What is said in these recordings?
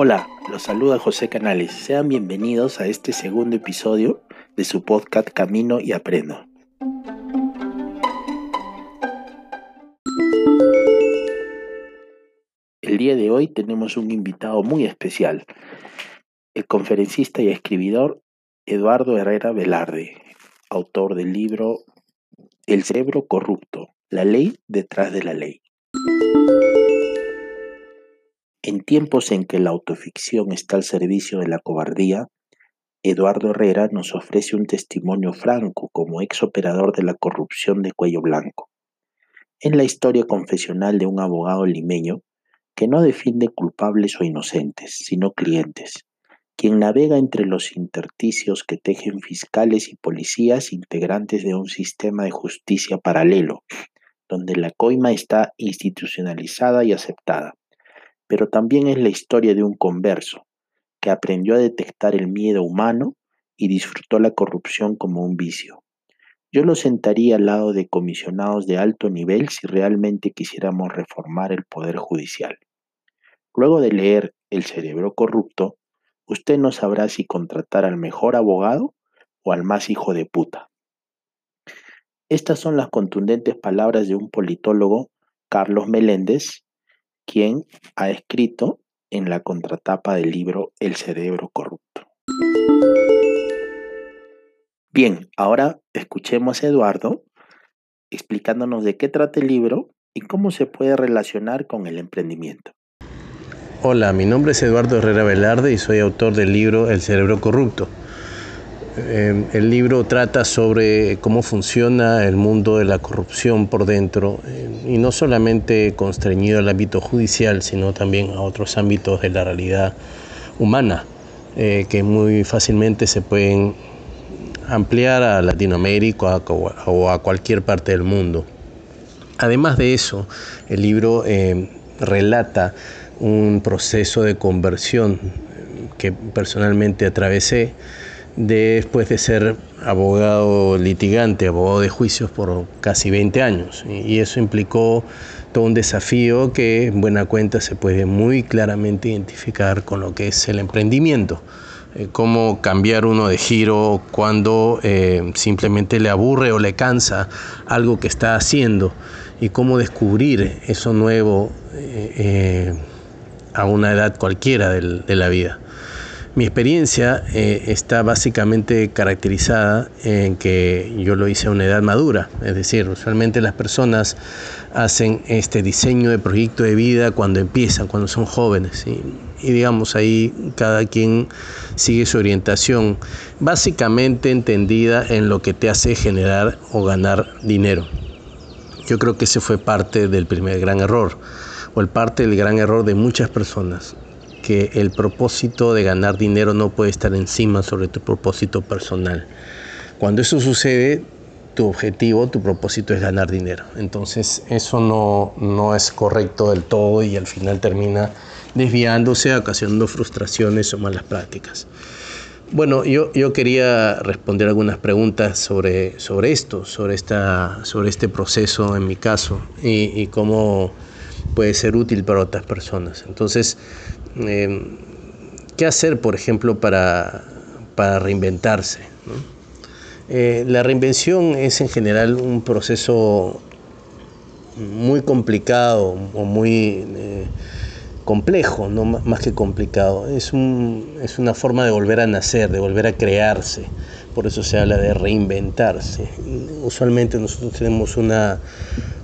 Hola, los saluda José Canales. Sean bienvenidos a este segundo episodio de su podcast Camino y Aprendo. El día de hoy tenemos un invitado muy especial, el conferencista y escribidor Eduardo Herrera Velarde, autor del libro El cerebro corrupto, la ley detrás de la ley. En tiempos en que la autoficción está al servicio de la cobardía, Eduardo Herrera nos ofrece un testimonio franco como ex operador de la corrupción de cuello blanco. En la historia confesional de un abogado limeño que no defiende culpables o inocentes, sino clientes, quien navega entre los intersticios que tejen fiscales y policías integrantes de un sistema de justicia paralelo, donde la coima está institucionalizada y aceptada. Pero también es la historia de un converso, que aprendió a detectar el miedo humano y disfrutó la corrupción como un vicio. Yo lo sentaría al lado de comisionados de alto nivel si realmente quisiéramos reformar el Poder Judicial. Luego de leer El cerebro corrupto, usted no sabrá si contratar al mejor abogado o al más hijo de puta. Estas son las contundentes palabras de un politólogo, Carlos Meléndez, quien ha escrito en la contratapa del libro El cerebro corrupto. Bien, ahora escuchemos a Eduardo explicándonos de qué trata el libro y cómo se puede relacionar con el emprendimiento. Hola, mi nombre es Eduardo Herrera Velarde y soy autor del libro El cerebro corrupto. Eh, el libro trata sobre cómo funciona el mundo de la corrupción por dentro eh, y no solamente constreñido al ámbito judicial, sino también a otros ámbitos de la realidad humana, eh, que muy fácilmente se pueden ampliar a Latinoamérica o a cualquier parte del mundo. Además de eso, el libro relata un proceso de conversión que personalmente atravesé después de ser abogado litigante, abogado de juicios por casi 20 años. Y eso implicó todo un desafío que en buena cuenta se puede muy claramente identificar con lo que es el emprendimiento. Eh, cómo cambiar uno de giro cuando eh, simplemente le aburre o le cansa algo que está haciendo y cómo descubrir eso nuevo eh, a una edad cualquiera de la vida. Mi experiencia eh, está básicamente caracterizada en que yo lo hice a una edad madura, es decir, usualmente las personas hacen este diseño de proyecto de vida cuando empiezan, cuando son jóvenes, y digamos ahí cada quien sigue su orientación, básicamente entendida en lo que te hace generar o ganar dinero. Yo creo que ese fue parte del primer gran error, o el parte del gran error de muchas personas que el propósito de ganar dinero no puede estar encima sobre tu propósito personal. Cuando eso sucede, tu objetivo, tu propósito es ganar dinero. Entonces eso no, no es correcto del todo y al final termina desviándose, ocasionando frustraciones o malas prácticas. Bueno, yo, yo quería responder algunas preguntas sobre, sobre esto, sobre, esta, sobre este proceso en mi caso y, y cómo puede ser útil para otras personas. Entonces, Em, ¿qué hacer, por ejemplo, para, para reinventarse? Eh, la reinvención es en general un proceso muy complicado o muy eh, complejo, no más que complicado. Es, un, es una forma de volver a nacer, de volver a crearse. Por eso se habla de reinventarse. Usualmente nosotros tenemos una,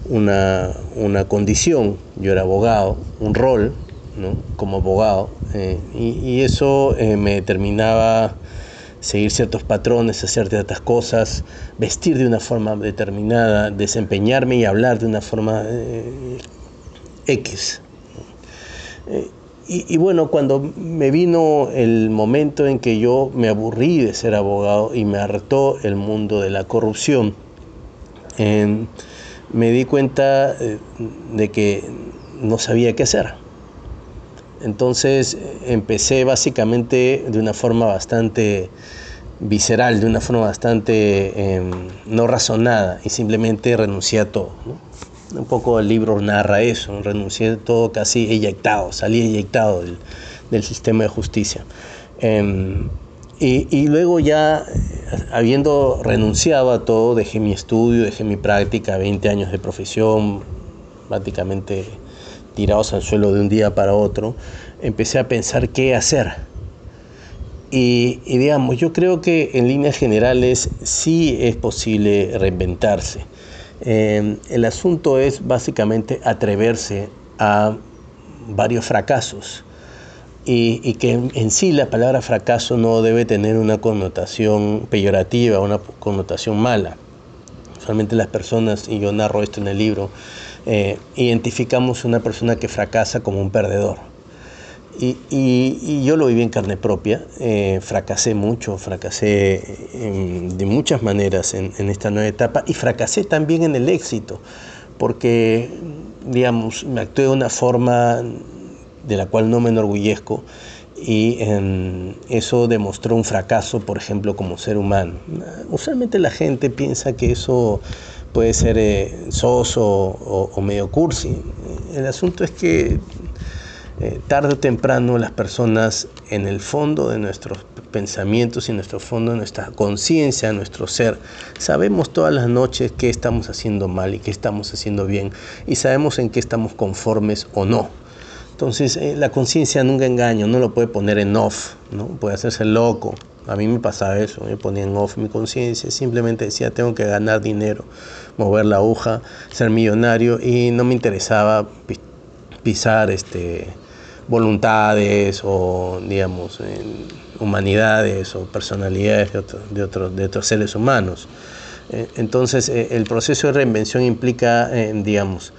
una, una condición, yo era abogado, un rol, como abogado. Eh, y, eso eh, me determinaba seguir ciertos patrones, hacer ciertas cosas, vestir de una forma determinada, desempeñarme y hablar de una forma eh, X. Y, bueno, cuando me vino el momento en que yo me aburrí de ser abogado y me hartó el mundo de la corrupción, me di cuenta de que no sabía qué hacer. Entonces empecé básicamente de una forma bastante visceral, de una forma bastante em, no razonada y simplemente renuncié a todo. Un poco el libro narra eso, renuncié a todo casi eyectado, salí eyectado del sistema de justicia. Em, y, luego ya, habiendo renunciado a todo, dejé mi estudio, dejé mi práctica, 20 años de profesión, prácticamente tirados al suelo de un día para otro, empecé a pensar qué hacer. Y, digamos, yo creo que en líneas generales sí es posible reinventarse. Em, el asunto es básicamente atreverse a varios fracasos y, que en, sí la palabra fracaso no debe tener una connotación peyorativa, una connotación mala. Usualmente las personas, y yo narro esto en el libro, eh, identificamos una persona que fracasa como un perdedor. Y, yo lo viví en carne propia, eh, fracasé mucho, fracasé de muchas maneras en, esta nueva etapa y fracasé también en el éxito, porque, digamos, me actué de una forma de la cual no me enorgullezco y eso demostró un fracaso, por ejemplo, como ser humano. Usualmente la gente piensa que eso puede ser eh, soso o, medio cursi. El asunto es que eh, tarde o temprano las personas en el fondo de nuestros pensamientos y en nuestro fondo de nuestra conciencia, nuestro ser, sabemos todas las noches qué estamos haciendo mal y qué estamos haciendo bien y sabemos en qué estamos conformes o no. Entonces, eh, la conciencia nunca engaña, no lo puede poner en off, ¿no? Puede hacerse loco. A mí me pasaba eso, me ponía en off mi conciencia, simplemente decía, tengo que ganar dinero, mover la aguja, ser millonario y no me interesaba pisar este, voluntades o, digamos, humanidades o personalidades de, otro, de, otros seres humanos. Eh, entonces, eh, el proceso de reinvención implica, digamos,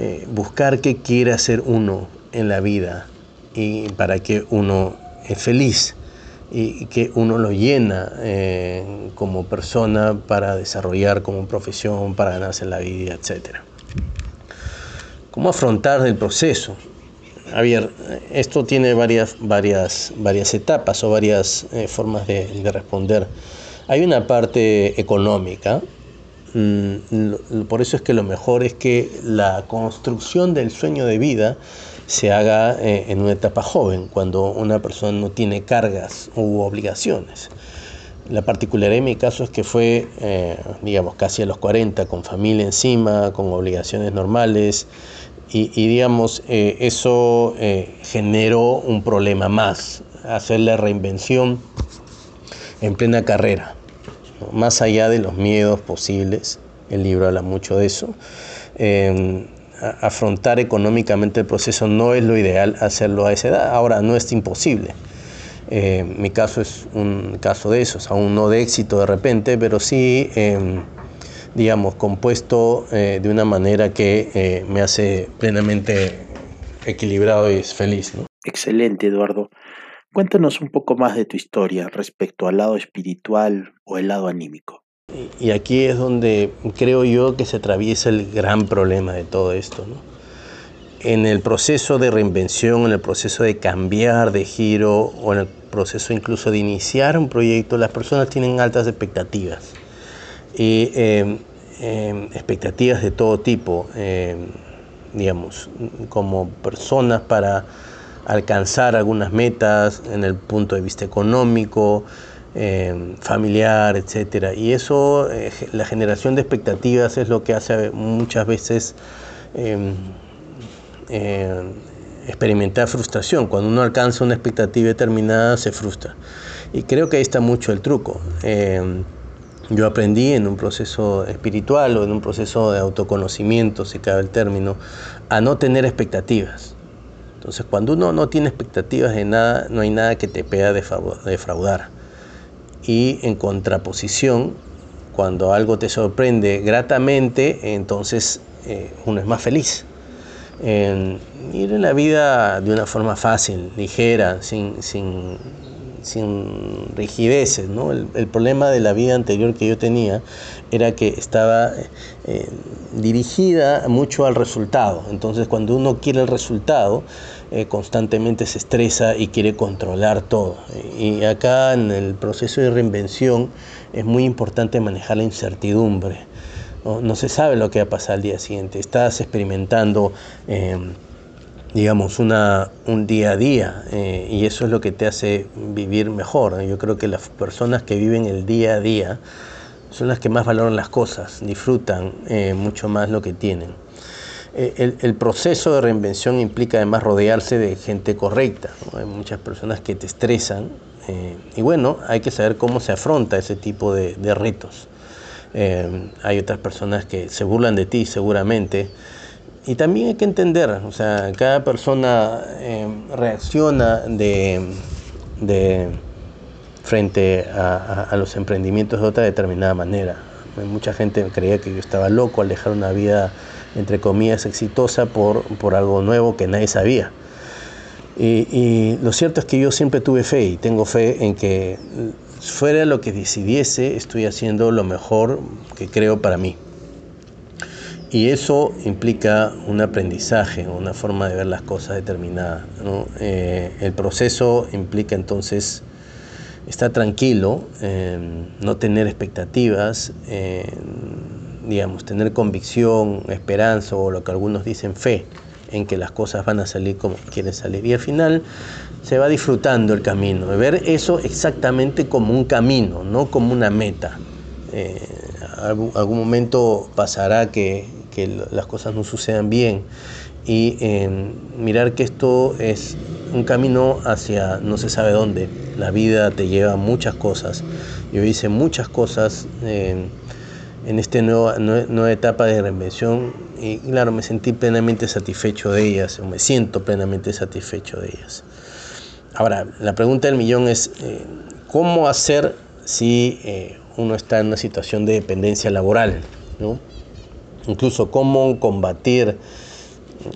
eh, buscar qué quiere hacer uno en la vida y para que uno es feliz y que uno lo llena eh, como persona para desarrollar como profesión, para ganarse la vida, etc. ¿Cómo afrontar el proceso? Javier, esto tiene varias, varias, varias etapas o varias eh, formas de, de responder. Hay una parte económica, Mm, por eso es que lo mejor es que la construcción del sueño de vida se haga eh, en una etapa joven, cuando una persona no tiene cargas u obligaciones. La particularidad en mi caso es que fue, eh, digamos, casi a los 40, con familia encima, con obligaciones normales, y, digamos, eh, eso generó un problema más, hacer la reinvención en plena carrera más allá de los miedos posibles, el libro habla mucho de eso. Afrontar económicamente el proceso no es lo ideal hacerlo a esa edad. Ahora, no es imposible. Eh, mi caso es un caso de esos, aún no de éxito de repente, pero sí, em, digamos, compuesto eh, de una manera que eh, me hace plenamente equilibrado y feliz. Excelente, Eduardo. Cuéntanos un poco más de tu historia respecto al lado espiritual o el lado anímico. Y aquí es donde creo yo que se atraviesa el gran problema de todo esto. En el proceso de reinvención, en el proceso de cambiar de giro o en el proceso incluso de iniciar un proyecto, las personas tienen altas expectativas. Y em, em, expectativas de todo tipo, em, digamos, como personas para alcanzar algunas metas en el punto de vista económico, eh, familiar, etc. Y eso, eh, la generación de expectativas es lo que hace muchas veces em, eh, experimentar frustración. Cuando uno alcanza una expectativa determinada, se frustra. Y creo que ahí está mucho el truco. Em, yo aprendí en un proceso espiritual o en un proceso de autoconocimiento, si cabe el término, a no tener expectativas. Entonces, cuando uno no tiene expectativas de nada, no hay nada que te pueda defraudar. Y en contraposición, cuando algo te sorprende gratamente, entonces eh, uno es más feliz. En ir en la vida de una forma fácil, ligera, sin, sin sin rigideces. ¿no? El, problema de la vida anterior que yo tenía era que estaba eh, dirigida mucho al resultado. Entonces cuando uno quiere el resultado, eh, constantemente se estresa y quiere controlar todo. Y acá en el proceso de reinvención es muy importante manejar la incertidumbre. No, se sabe lo que va a pasar al día siguiente. Estás experimentando... Eh, digamos, una, un día a día eh, y eso es lo que te hace vivir mejor. Yo creo que las personas que viven el día a día son las que más valoran las cosas, disfrutan eh, mucho más lo que tienen. Eh, el, proceso de reinvención implica además rodearse de gente correcta. Hay muchas personas que te estresan y bueno, hay que saber cómo se afronta ese tipo de, de retos. hay otras personas que se burlan de ti seguramente y también hay que entender, o sea, cada persona eh, reacciona de, frente a, los emprendimientos de otra determinada manera. Mucha gente creía que yo estaba loco al dejar una vida, entre comillas, exitosa por, por algo nuevo que nadie sabía. Y, y, lo cierto es que yo siempre tuve fe y tengo fe en que fuera lo que decidiese, estoy haciendo lo mejor que creo para mí. Y eso implica un aprendizaje, una forma de ver las cosas determinada. Eh, el proceso implica entonces estar tranquilo, no tener expectativas, digamos, tener convicción, esperanza o lo que algunos dicen fe en que las cosas van a salir como quieren salir. Y al final se va disfrutando el camino, ver eso exactamente como un camino, no como una meta. Eh, algún momento pasará que que las cosas no sucedan bien y em, mirar que esto es un camino hacia no se sabe dónde. La vida te lleva muchas cosas. Yo hice muchas cosas en esta nueva, nueva etapa de reinvención y claro, me sentí plenamente satisfecho de ellas, o me siento plenamente satisfecho de ellas. Ahora, la pregunta del millón es, eh, ¿cómo hacer si eh, uno está en una situación de dependencia laboral? ¿no? Incluso cómo combatir,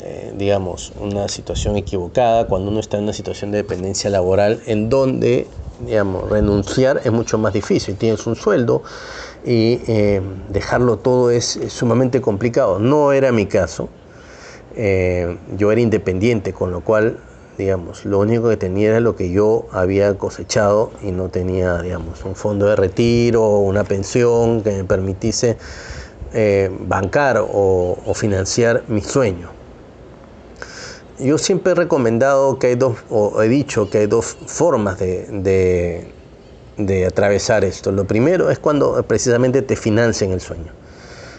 eh, digamos, una situación equivocada cuando uno está en una situación de dependencia laboral en donde, digamos, renunciar es mucho más difícil. Tienes un sueldo y eh, dejarlo todo es, sumamente complicado. No era mi caso. Eh, yo era independiente, con lo cual digamos, lo único que tenía era lo que yo había cosechado y no tenía, digamos, un fondo de retiro una pensión que me permitiese eh, bancar o, financiar mi sueño. Yo siempre he recomendado que hay dos, o he dicho que hay dos formas de, de, atravesar esto. Lo primero es cuando precisamente te financian el sueño.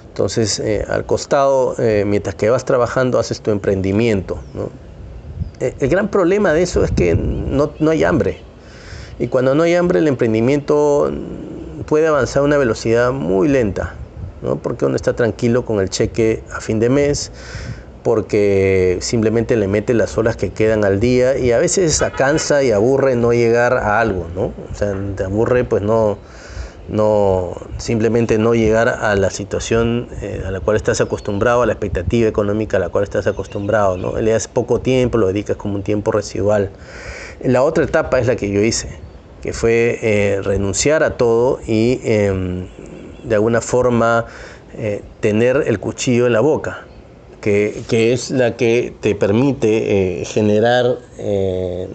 Entonces, eh, al costado, eh, mientras que vas trabajando, haces tu emprendimiento. El gran problema de eso es que no, no hay hambre. Y cuando no hay hambre, el emprendimiento puede avanzar a una velocidad muy lenta porque uno está tranquilo con el cheque a fin de mes, porque simplemente le mete las horas que quedan al día y a veces cansa y aburre no llegar a algo, ¿no? O sea, te aburre pues no, no simplemente no llegar a la situación eh, a la cual estás acostumbrado, a la expectativa económica a la cual estás acostumbrado, ¿no? Le das poco tiempo, lo dedicas como un tiempo residual. La otra etapa es la que yo hice, que fue eh, renunciar a todo y em, de alguna forma eh, tener el cuchillo en la boca, que, es la que te permite eh, generar, eh,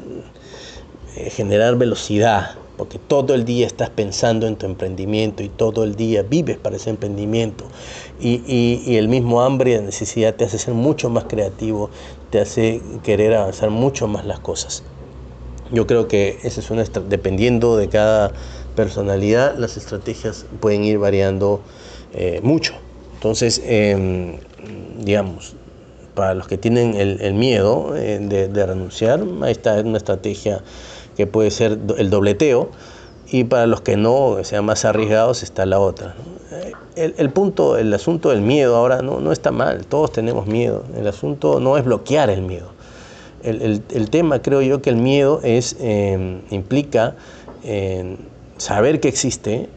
generar velocidad, porque todo el día estás pensando en tu emprendimiento y todo el día vives para ese emprendimiento. Y, y, el mismo hambre y necesidad te hace ser mucho más creativo, te hace querer avanzar mucho más las cosas. Yo creo que esa es una, dependiendo de cada personalidad, las estrategias pueden ir variando eh, mucho. Entonces, em, digamos, para los que tienen el, miedo eh, de, renunciar, ahí está una estrategia que puede ser el dobleteo, y para los que no, sean más arriesgados, está la otra. Eh, el, punto, el asunto del miedo ahora no, no está mal, todos tenemos miedo. El asunto no es bloquear el miedo. El, tema, creo yo, que el miedo es, em, implica saber que existe,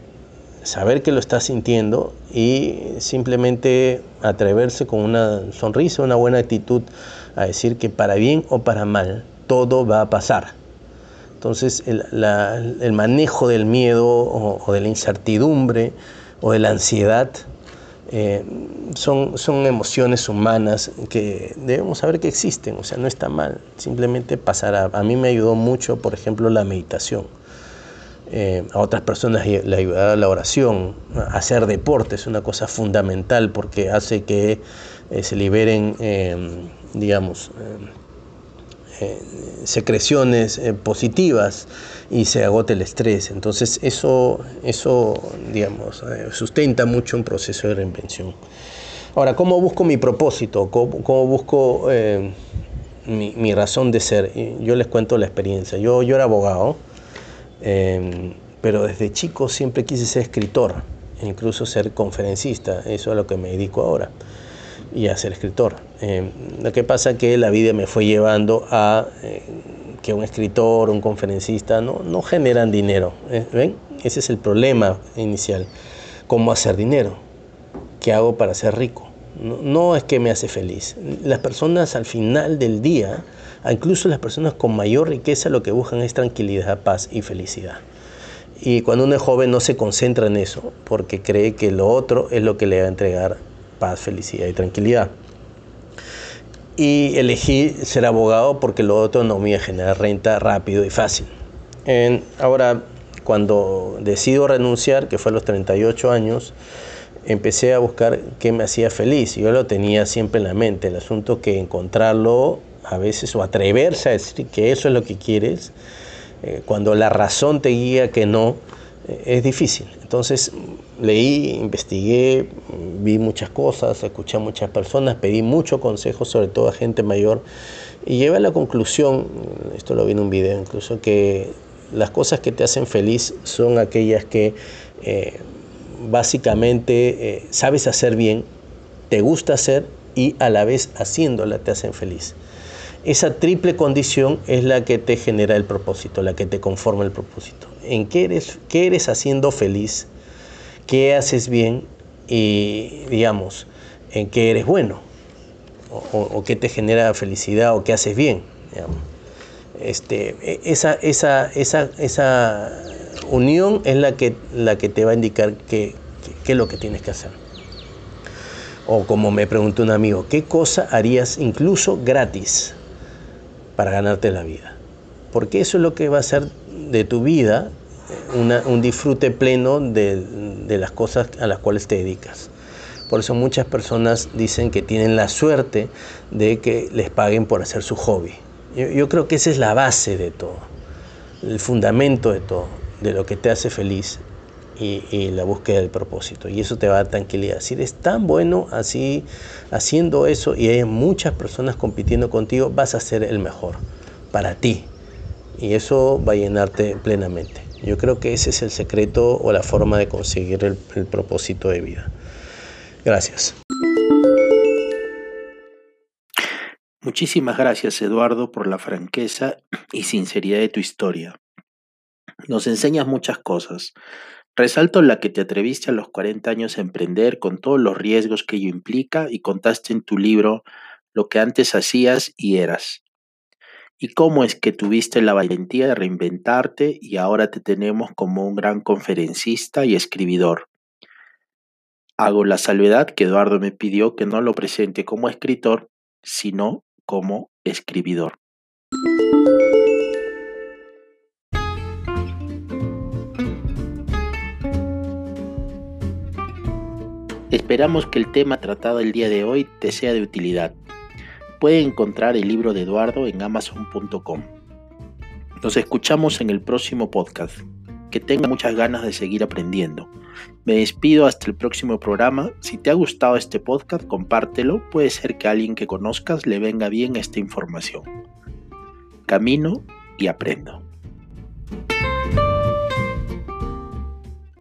saber que lo está sintiendo y simplemente atreverse con una sonrisa, una buena actitud a decir que para bien o para mal todo va a pasar. Entonces el, manejo del miedo o, de la incertidumbre o de la ansiedad eh, son, son emociones humanas que debemos saber que existen, o sea, no está mal, simplemente pasará. A mí me ayudó mucho, por ejemplo, la meditación eh, a otras personas le ayudará la oración. Hacer deporte es una cosa fundamental porque hace que eh, se liberen, eh, digamos, secreciones positivas y se agote el estrés. Entonces eso, eso digamos, sustenta mucho un proceso de reinvención. Ahora, ¿cómo busco mi propósito? ¿Cómo, busco mi, razón de ser? Yo les cuento la experiencia. Yo, yo era abogado, pero desde chico siempre quise ser escritor, incluso ser conferencista. Eso es a lo que me dedico ahora y a ser escritor. Eh, lo que pasa es que la vida me fue llevando a eh, que un escritor, un conferencista no, no generan dinero. ¿eh? ¿Ven? Ese es el problema inicial. ¿Cómo hacer dinero? ¿Qué hago para ser rico? No, es que me hace feliz. Las personas al final del día, incluso las personas con mayor riqueza, lo que buscan es tranquilidad, paz y felicidad. Y cuando uno es joven no se concentra en eso, porque cree que lo otro es lo que le va a entregar paz, felicidad y tranquilidad. Y elegí ser abogado porque lo otro no me iba a generar renta rápido y fácil. ahora, cuando decido renunciar, que fue a los 38 años, empecé a buscar qué me hacía feliz. Yo lo tenía siempre en la mente, el asunto que encontrarlo a veces o atreverse a decir que eso es lo que quieres, eh, cuando la razón te guía que no, eh, es difícil. Entonces leí, investigué, vi muchas cosas, escuché a muchas personas, pedí muchos consejos, sobre todo a gente mayor, y llegué a la conclusión, esto lo vi en un video incluso, que las cosas que te hacen feliz son aquellas que eh, básicamente eh, sabes hacer bien, te gusta hacer y a la vez haciéndola te hacen feliz. Esa triple condición es la que te genera el propósito, la que te conforma el propósito. ¿En qué eres, qué eres haciendo feliz? ¿Qué haces bien? Y digamos, ¿en qué eres bueno? O, qué te genera felicidad o qué haces bien. Este, e, esa, esa, esa, esa unión es la que, la que te va a indicar qué, es lo que tienes que hacer. O como me preguntó un amigo, ¿qué cosa harías incluso gratis? para ganarte la vida. Porque eso es lo que va a ser de tu vida un disfrute pleno de, las cosas a las cuales te dedicas. Por eso muchas personas dicen que tienen la suerte de que les paguen por hacer su hobby. Yo, creo que esa es la base de todo, el fundamento de todo, de lo que te hace feliz y, y, la búsqueda del propósito. Y eso te va a dar tranquilidad. Si eres tan bueno así, haciendo eso y hay muchas personas compitiendo contigo, vas a ser el mejor para ti. Y eso va a llenarte plenamente. Yo creo que ese es el secreto o la forma de conseguir el, el propósito de vida. Gracias. Muchísimas gracias Eduardo por la franqueza y sinceridad de tu historia. Nos enseñas muchas cosas, Resalto la que te atreviste a los 40 años a emprender con todos los riesgos que ello implica y contaste en tu libro lo que antes hacías y eras. Y cómo es que tuviste la valentía de reinventarte y ahora te tenemos como un gran conferencista y escribidor. Hago la salvedad que Eduardo me pidió que no lo presente como escritor, sino como escribidor. Esperamos que el tema tratado el día de hoy te sea de utilidad. Puede encontrar el libro de Eduardo en amazon.com. Nos escuchamos en el próximo podcast. Que tenga muchas ganas de seguir aprendiendo. Me despido hasta el próximo programa. Si te ha gustado este podcast, compártelo. Puede ser que a alguien que conozcas le venga bien esta información. Camino y aprendo.